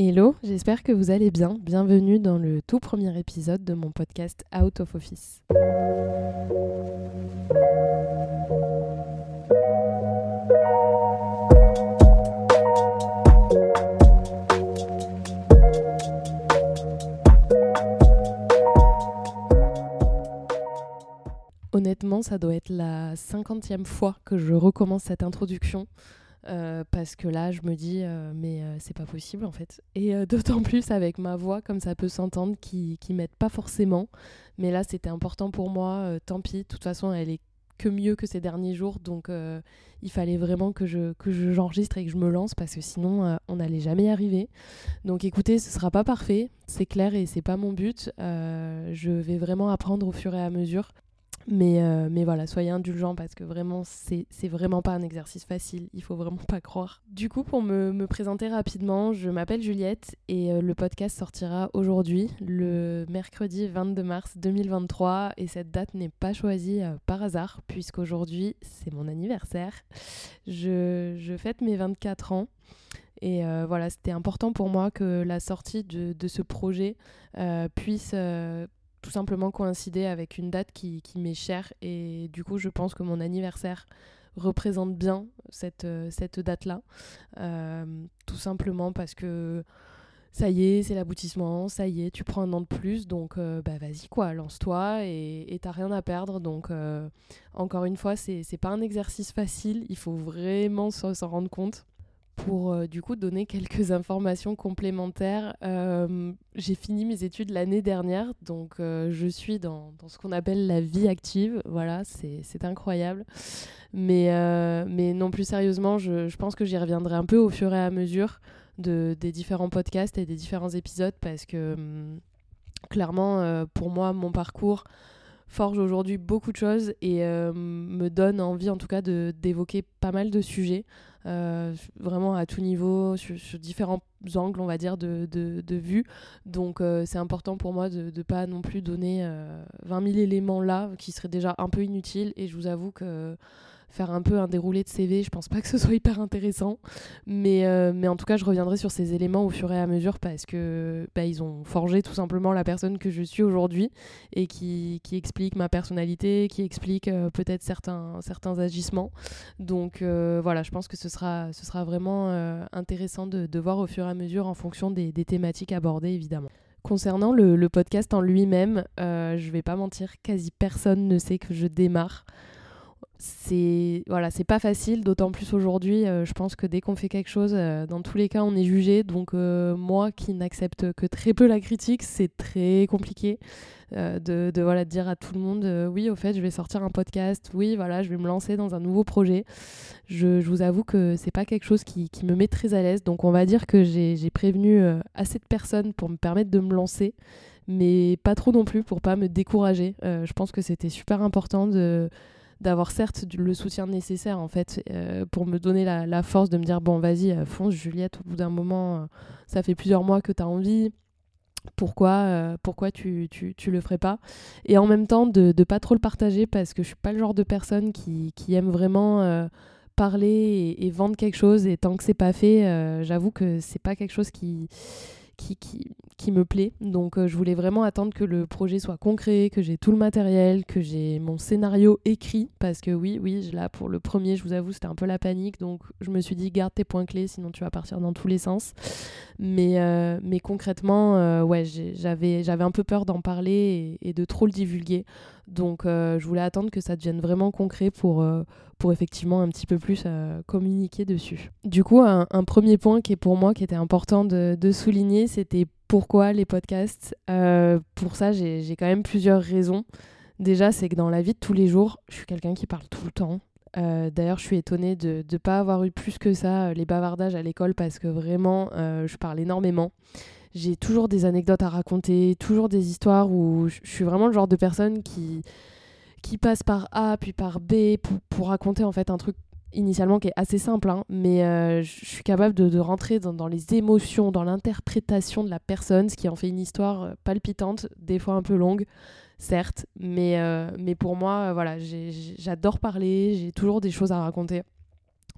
Hello, j'espère que vous allez bien. Bienvenue dans le tout premier épisode de mon podcast Out of Office. Honnêtement, ça doit être la cinquantième fois que je recommence cette introduction. Euh, parce que là, je me dis, euh, mais euh, c'est pas possible en fait. Et d'autant plus avec ma voix, comme ça peut s'entendre, qui, qui m'aide pas forcément. Mais là, c'était important pour moi. tant pis, de toute façon, elle est que mieux que ces derniers jours. Donc, il fallait vraiment que je que j'enregistre et que je me lance parce que sinon, on n'allait jamais y arriver. Donc, écoutez, ce sera pas parfait, c'est clair et c'est pas mon but. je vais vraiment apprendre au fur et à mesure. Mais, euh, mais voilà, soyez indulgents parce que vraiment, c'est vraiment pas un exercice facile. Il faut vraiment pas croire. Du coup, pour me, me présenter rapidement, je m'appelle Juliette et euh, le podcast sortira aujourd'hui, le mercredi 22 mars 2023. Et cette date n'est pas choisie euh, par hasard, puisqu'aujourd'hui, c'est mon anniversaire. Je, je, fête mes 24 ans. Et voilà, c'était important pour moi que la sortie de, de ce projet puisse simplement coïncider avec une date qui, m'est chère et du coup je pense que mon anniversaire représente bien cette, euh, date-là. Euh, tout simplement parce que ça y est, c'est l'aboutissement, ça y est, tu prends un an de plus, donc euh, bah vas-y quoi, lance-toi et t'as rien à perdre. Donc encore une fois, c'est pas un exercice facile, il faut vraiment s'en rendre compte pour euh, du coup donner quelques informations complémentaires. Euh, j'ai fini mes études l'année dernière, donc euh, je suis dans, ce qu'on appelle la vie active. Voilà, c'est incroyable. Mais, non plus sérieusement, je, pense que j'y reviendrai un peu au fur et à mesure de, des différents podcasts et des différents épisodes parce que hum, clairement, pour moi, mon parcours forge aujourd'hui beaucoup de choses et me donne envie en tout cas d'évoquer pas mal de sujets. Euh, vraiment à tout niveau, sur, différents angles, on va dire, de, de, vue. Donc euh, c'est important pour moi de ne pas non plus donner 20 euh, 000 éléments là, qui seraient déjà un peu inutiles. Et je vous avoue que faire un peu un déroulé de CV. Je pense pas que ce soit hyper intéressant. Mais, euh, mais en tout cas, je reviendrai sur ces éléments au fur et à mesure parce que bah, ils ont forgé tout simplement la personne que je suis aujourd'hui et qui, qui explique ma personnalité, qui explique peut-être certains, certains agissements. Donc voilà, je pense que ce sera, ce vraiment intéressant de, de, voir au fur et à mesure en fonction des, thématiques abordées, évidemment. Concernant le, le podcast en lui-même, je vais pas mentir, quasi personne ne sait que je démarre c'est voilà c'est pas facile d'autant plus aujourd'hui euh, je pense que dès qu'on fait quelque chose euh, dans tous les cas on est jugé. Donc euh, moi qui n'accepte que très peu la critique c'est très compliqué de, de, voilà dire à tout le monde oui au fait je vais sortir un podcast oui voilà je vais me lancer dans un nouveau projet. Je, je vous avoue que c'est pas quelque chose qui, qui, me met très à l'aise. Donc on va dire que j'ai prévenu assez de personnes pour me permettre de me lancer mais pas trop non plus pour pas me décourager. Je pense que c'était super important de d'avoir certes le soutien nécessaire en fait euh, pour me donner la, force de me dire bon vas-y euh, fonce Juliette au bout d'un moment euh, ça fait plusieurs mois que tu as envie. Pourquoi, pourquoi tu, tu, le ferais pas? Et en même temps de ne pas trop le partager parce que je suis pas le genre de personne qui, qui aime vraiment parler et, et, vendre quelque chose. Et tant que c'est pas fait j'avoue que c'est pas quelque chose qui qui, me plaît. Donc euh, je voulais vraiment attendre que le projet soit concret, que j'ai tout le matériel, que j'ai mon scénario écrit. Parce que oui, oui, là pour le premier, je vous avoue, c'était un peu la panique. Donc je me suis dit, garde tes points clés, sinon tu vas partir dans tous les sens. Mais, euh, concrètement, euh, j'avais, un peu peur d'en parler et, de trop le divulguer. Donc je voulais attendre que ça devienne vraiment concret pour pour effectivement un petit peu plus euh, communiquer dessus. Du coup, un, premier point qui est pour moi qui était important de, souligner, c'était pourquoi les podcasts. Euh, pour ça, j'ai quand même plusieurs raisons. Déjà, c'est que dans la vie de tous les jours, je suis quelqu'un qui parle tout le temps. Euh, d'ailleurs, je suis étonnée de ne pas avoir eu plus que ça les bavardages à l'école parce que vraiment, je parle énormément. J'ai toujours des anecdotes à raconter, toujours des histoires où je suis vraiment le genre de personne qui, qui passe par A puis par B pour, raconter en fait un truc initialement qui est assez simple, hein, mais euh, je suis capable de, rentrer dans, dans, les émotions, dans l'interprétation de la personne, ce qui en fait une histoire euh, palpitante, des fois un peu longue, certes, mais, euh, mais pour moi, voilà, j'adore parler, j'ai toujours des choses à raconter.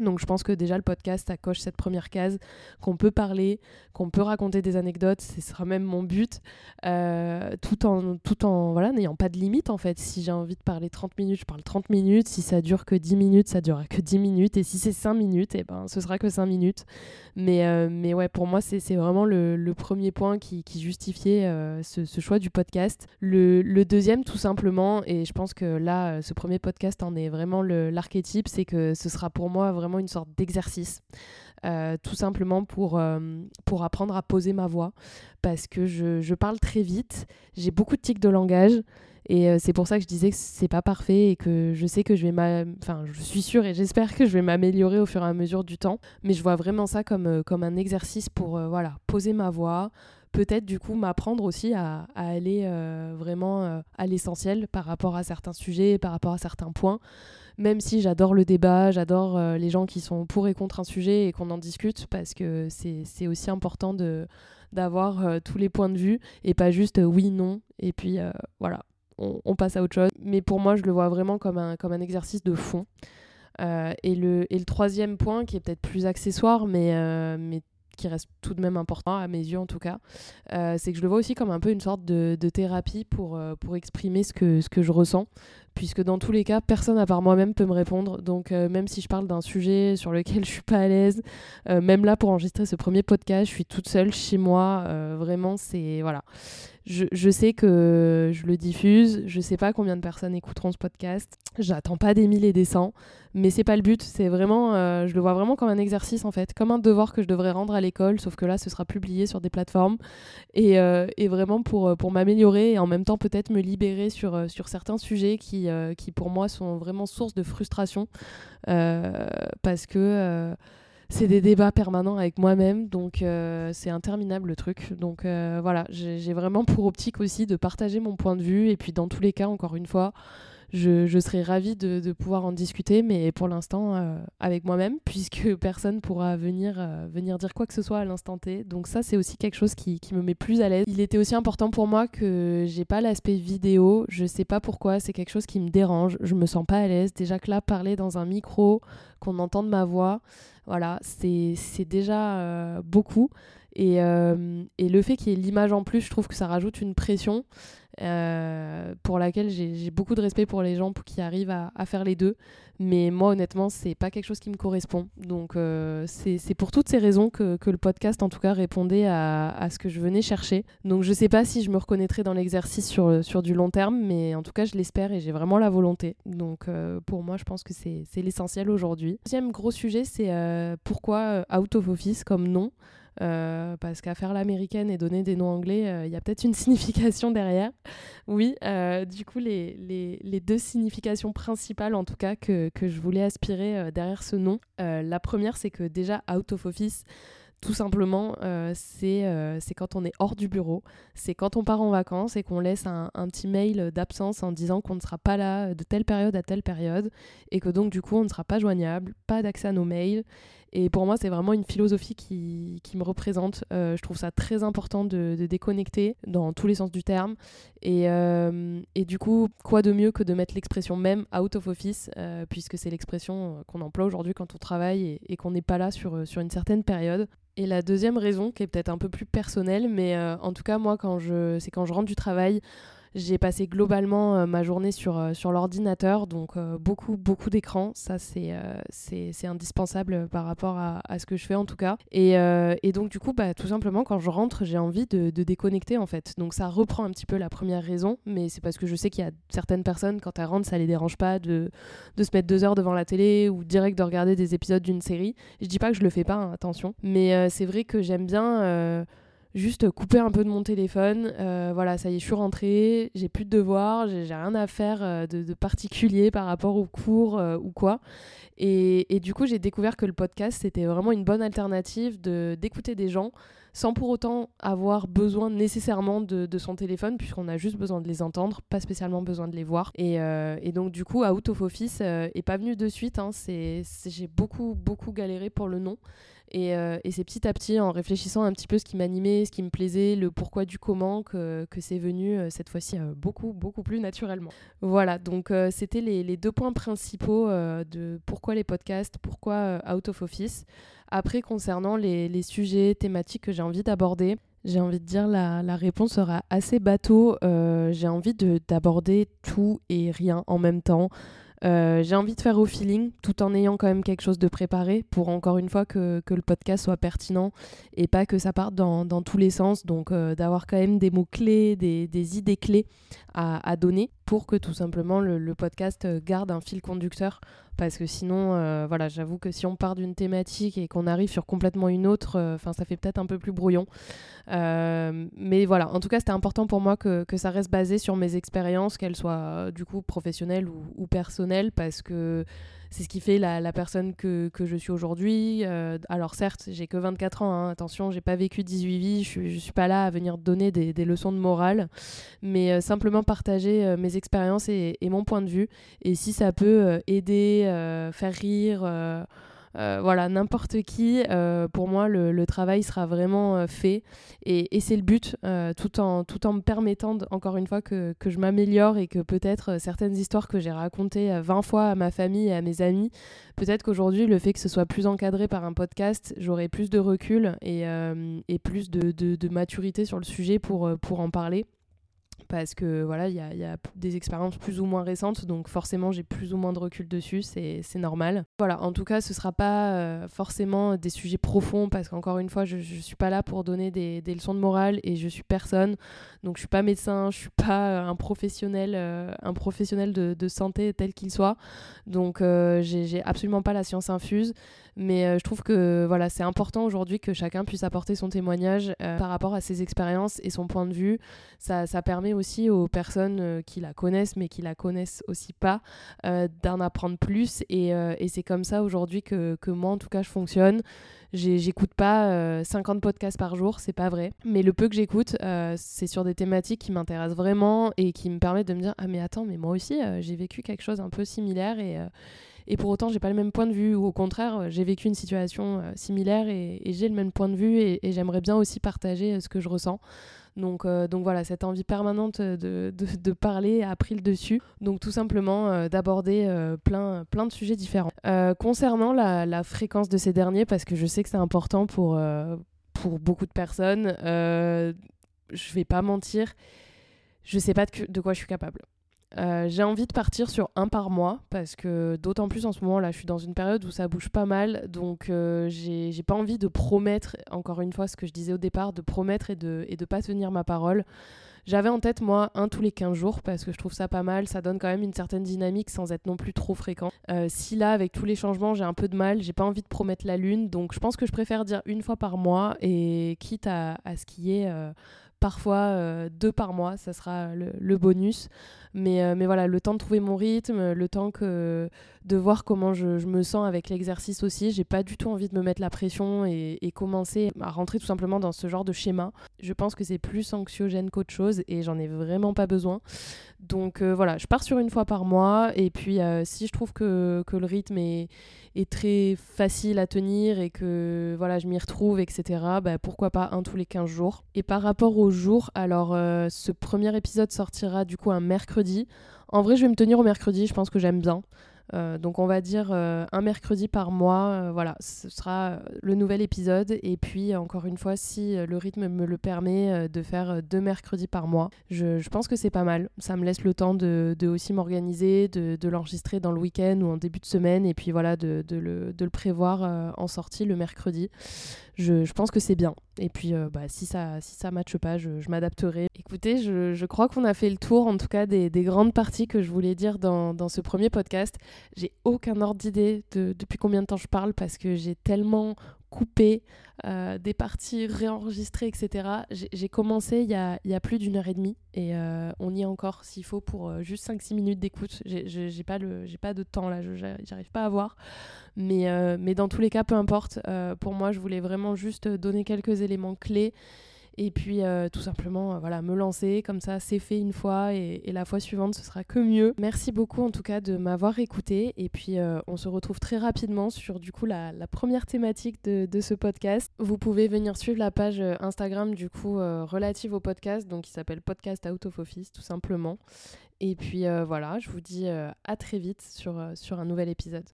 Donc je pense que déjà le podcast, coche cette première case, qu'on peut parler, qu'on peut raconter des anecdotes, ce sera même mon but, euh, tout en, tout en voilà, n'ayant pas de limite en fait. Si j'ai envie de parler 30 minutes, je parle 30 minutes, si ça dure que 10 minutes, ça durera que 10 minutes, et si c'est 5 minutes, et eh ben, ce sera que 5 minutes. Mais, euh, mais ouais, pour moi, c'est vraiment le, premier point qui, justifiait euh, ce, choix du podcast. Le, deuxième, tout simplement, et je pense que là, ce premier podcast en est vraiment l'archétype, c'est que ce sera pour moi vraiment une sorte d'exercice. Euh, tout simplement pour, euh, pour apprendre à poser ma voix parce que je, je parle très vite, j'ai beaucoup de tics de langage et euh, c'est pour ça que je disais que c'est pas parfait et que je sais que je vais enfin je suis sûre et j'espère que je vais m'améliorer au fur et à mesure du temps, mais je vois vraiment ça comme, comme un exercice pour voilà, poser ma voix, peut-être du coup m'apprendre aussi à, aller vraiment à l'essentiel par rapport à certains sujets, par rapport à certains points même si j'adore le débat, j'adore euh, les gens qui sont pour et contre un sujet et qu'on en discute, parce que c'est aussi important de d'avoir euh, tous les points de vue et pas juste euh, oui, non, et puis voilà, on, passe à autre chose. Mais pour moi, je le vois vraiment comme un, comme un exercice de fond. et, le, et le troisième point, qui est peut-être plus accessoire, mais qui reste tout de même important, à mes yeux en tout cas, c'est que je le vois aussi comme un peu une sorte de, thérapie pour, pour exprimer ce que, ce que je ressens puisque dans tous les cas, personne à part moi-même peut me répondre. Donc euh, même si je parle d'un sujet sur lequel je suis pas à l'aise, euh, même là pour enregistrer ce premier podcast, je suis toute seule chez moi. Euh, vraiment, c'est voilà je, sais que je le diffuse, je sais pas combien de personnes écouteront ce podcast, j'attends pas des mille et des cents, mais c'est pas le but, c'est vraiment, euh, je le vois vraiment comme un exercice en fait, comme un devoir que je devrais rendre à l'école, sauf que là ce sera publié sur des plateformes, et, euh, vraiment pour, euh, pour m'améliorer et en même temps peut-être me libérer sur, sur certains sujets qui, qui pour moi sont vraiment source de frustration, parce que c'est des débats permanents avec moi-même, donc euh, c'est interminable le truc. Donc euh, voilà, j'ai vraiment pour optique aussi de partager mon point de vue, et puis dans tous les cas, encore une fois, je, serais ravie de, pouvoir en discuter, mais pour l'instant euh, avec moi-même, puisque personne pourra venir, venir dire quoi que ce soit à l'instant T. Donc ça, c'est aussi quelque chose qui, me met plus à l'aise. Il était aussi important pour moi que j'ai pas l'aspect vidéo, je sais pas pourquoi, c'est quelque chose qui me dérange, je me sens pas à l'aise. Déjà que là, parler dans un micro, qu'on entende ma voix, voilà, c'est déjà euh, beaucoup. Et, euh, et, le fait qu'il y ait l'image en plus, je trouve que ça rajoute une pression euh, pour laquelle j'ai beaucoup de respect pour les gens qui arrivent à, faire les deux. Mais moi, honnêtement, c'est pas quelque chose qui me correspond. Donc, euh, c'est pour toutes ces raisons que, le podcast, en tout cas, répondait à, ce que je venais chercher. Donc, je sais pas si je me reconnaîtrai dans l'exercice sur, sur du long terme, mais en tout cas, je l'espère et j'ai vraiment la volonté. Donc, euh, pour moi, je pense que c'est l'essentiel aujourd'hui. Deuxième gros sujet, c'est pourquoi out of office comme nom? Euh, parce qu'à faire l'américaine et donner des noms anglais, euh, il y a peut-être une signification derrière. Oui, euh, du coup, les, les, les, deux significations principales, en tout cas, que, que je voulais aspirer derrière ce nom, la première, c'est que déjà, out of office, tout simplement, c'est quand on est hors du bureau, c'est quand on part en vacances et qu'on laisse un, un, petit mail d'absence en disant qu'on ne sera pas là de telle période à telle période et que donc du coup on ne sera pas joignable, pas d'accès à nos mails et pour moi, c'est vraiment une philosophie qui, qui me représente. Euh, je trouve ça très important de, de, déconnecter dans tous les sens du terme. Et, euh, et, du coup, quoi de mieux que de mettre l'expression même out of office, euh, puisque c'est l'expression qu'on emploie aujourd'hui quand on travaille et, et qu'on n'est pas là sur, sur une certaine période. Et la deuxième raison, qui est peut-être un peu plus personnelle, mais en tout cas, moi, quand je, c'est quand je rentre du travail, j'ai passé globalement euh, ma journée sur, euh, sur l'ordinateur, donc euh, beaucoup, beaucoup d'écrans. Ça, c'est indispensable par rapport à, à, ce que je fais en tout cas. Et, et donc, du coup, bah, tout simplement, quand je rentre, j'ai envie de, de, déconnecter en fait. Donc, ça reprend un petit peu la première raison, mais c'est parce que je sais qu'il y a certaines personnes, quand elles rentrent, ça les dérange pas de, de se mettre deux heures devant la télé ou direct de regarder des épisodes d'une série. Je dis pas que je le fais pas, hein, attention, mais c'est vrai que j'aime bien juste couper un peu de mon téléphone. Euh, voilà, ça y est, je suis rentrée, j'ai plus de devoirs, j'ai rien à faire euh, de, particulier par rapport au cours euh, ou quoi. Et, et, du coup, j'ai découvert que le podcast, c'était vraiment une bonne alternative d'écouter des gens sans pour autant avoir besoin nécessairement de, de son téléphone, puisqu'on a juste besoin de les entendre, pas spécialement besoin de les voir. Et, et donc, du coup, Out of Office est pas venu de suite. Hein, j'ai beaucoup, beaucoup galéré pour le nom. Et, c'est petit à petit, en réfléchissant un petit peu ce qui m'animait, ce qui me plaisait, le pourquoi du comment, que, c'est venu cette fois-ci beaucoup, beaucoup plus naturellement. Voilà, donc c'était les, deux points principaux de pourquoi les podcasts, pourquoi Out of Office. Après, concernant les, sujets thématiques que j'ai envie d'aborder, j'ai envie de dire la, la réponse sera assez bateau. Euh, j'ai envie d'aborder tout et rien en même temps. Euh, j'ai envie de faire au feeling tout en ayant quand même quelque chose de préparé pour encore une fois que, le podcast soit pertinent et pas que ça parte dans, tous les sens. Donc euh, d'avoir quand même des mots clés, des, idées clés à, donner pour que tout simplement le, podcast garde un fil conducteur. Parce que sinon, euh, voilà, j'avoue que si on part d'une thématique et qu'on arrive sur complètement une autre, enfin ça fait peut-être un peu plus brouillon. mais voilà, en tout cas c'était important pour moi que, que, ça reste basé sur mes expériences, qu'elles soient du coup professionnelles ou, ou personnelles parce que c'est ce qui fait la, personne que, je suis aujourd'hui. Euh, alors certes, j'ai que 24 ans, hein, attention, j'ai pas vécu 18 vies, je, je suis pas là à venir donner des, leçons de morale, mais euh, simplement partager euh, mes expériences et, et, mon point de vue. Et si ça peut aider, faire rire euh, voilà, n'importe qui, euh, pour moi, le, travail sera vraiment euh, fait. Et, c'est le but, tout, en, tout en me permettant, encore une fois, que, que je m'améliore et que peut-être certaines histoires que j'ai racontées 20 fois à ma famille et à mes amis, peut-être qu'aujourd'hui, le fait que ce soit plus encadré par un podcast, j'aurai plus de recul et, et plus de, de, de, maturité sur le sujet pour, pour en parler parce que voilà, il y a, des expériences plus ou moins récentes, donc forcément j'ai plus ou moins de recul dessus, c'est normal. Voilà, en tout cas, ce sera pas euh, forcément des sujets profonds, parce qu'encore une fois, je, je suis pas là pour donner des, leçons de morale et je suis personne, donc je suis pas médecin, je suis pas un professionnel, euh, un professionnel de, santé tel qu'il soit, donc euh, j'ai absolument pas la science infuse. Mais euh, je trouve que voilà, c'est important aujourd'hui que chacun puisse apporter son témoignage euh, par rapport à ses expériences et son point de vue. Ça, ça permet aussi aux personnes euh, qui la connaissent, mais qui la connaissent aussi pas, d'en apprendre plus. Et, c'est comme ça aujourd'hui que, que, moi, en tout cas, je fonctionne. J'écoute pas 50 podcasts par jour, c'est pas vrai. Mais le peu que j'écoute, c'est sur des thématiques qui m'intéressent vraiment et qui me permettent de me dire Ah, mais attends, mais moi aussi, j'ai vécu quelque chose un peu similaire et et pour autant j'ai pas le même point de vue ou au contraire euh, j'ai vécu une situation euh, similaire et, j'ai le même point de vue et, j'aimerais bien aussi partager euh, ce que je ressens. Donc, donc voilà, cette envie permanente de, de, parler a pris le dessus. Donc tout simplement d'aborder plein, plein de sujets différents. concernant la, fréquence de ces derniers, parce que je sais que c'est important pour, pour beaucoup de personnes, je vais pas mentir, je sais pas de quoi je suis capable. Euh, j'ai envie de partir sur un par mois parce que d'autant plus en ce moment là, je suis dans une période où ça bouge pas mal, donc euh, j'ai pas envie de promettre, encore une fois ce que je disais au départ, de promettre et de, et de pas tenir ma parole. J'avais en tête moi un tous les 15 jours parce que je trouve ça pas mal, ça donne quand même une certaine dynamique sans être non plus trop fréquent. Euh, si là avec tous les changements j'ai un peu de mal, j'ai pas envie de promettre la lune, donc je pense que je préfère dire une fois par mois et quitte à, à ce qui est parfois euh, deux par mois, ça sera le, bonus. Euh, mais voilà, le temps de trouver mon rythme, le temps que, de voir comment je, me sens avec l'exercice aussi. J'ai pas du tout envie de me mettre la pression et, commencer à rentrer tout simplement dans ce genre de schéma. Je pense que c'est plus anxiogène qu'autre chose et j'en ai vraiment pas besoin. Donc euh, voilà, je pars sur une fois par mois et puis si je trouve que, le rythme est, est très facile à tenir et que voilà, je m'y retrouve, etc., bah, pourquoi pas un tous les 15 jours. Et par rapport aux jours, alors euh, ce premier épisode sortira du coup un mercredi. En vrai, je vais me tenir au mercredi, je pense que j'aime bien. Euh, donc on va dire euh, un mercredi par mois, euh, voilà, ce sera le nouvel épisode. Et puis encore une fois, si le rythme me le permet, de faire deux mercredis par mois, je, pense que c'est pas mal. Ça me laisse le temps de, aussi m'organiser, de, l'enregistrer dans le week-end ou en début de semaine, et puis voilà, de, le, le, prévoir en sortie le mercredi je, pense que c'est bien. Et puis, euh, bah, si ça si ça matche pas, je, m'adapterai. Écoutez, je, crois qu'on a fait le tour, en tout cas, des, grandes parties que je voulais dire dans, ce premier podcast. J'ai aucun ordre d'idée de depuis combien de temps je parle parce que j'ai tellement coupé euh, des parties réenregistrées, etc. J'ai commencé il y, a, plus d'une heure et demie et euh, on y est encore s'il faut pour juste 5-6 minutes d'écoute. J'ai pas, de temps là, j'arrive pas à voir. Mais, euh, dans tous les cas, peu importe. Euh, pour moi, je voulais vraiment juste donner quelques éléments clés Et puis tout simplement, voilà, me lancer comme ça, c'est fait une fois et, la fois suivante, ce sera que mieux. Merci beaucoup en tout cas de m'avoir écouté. Et puis on se retrouve très rapidement sur du coup la, première thématique de, de, ce podcast. Vous pouvez venir suivre la page Instagram du coup relative au podcast, donc qui s'appelle Podcast Out of Office tout simplement. Et puis voilà, je vous dis à très vite sur, sur un nouvel épisode.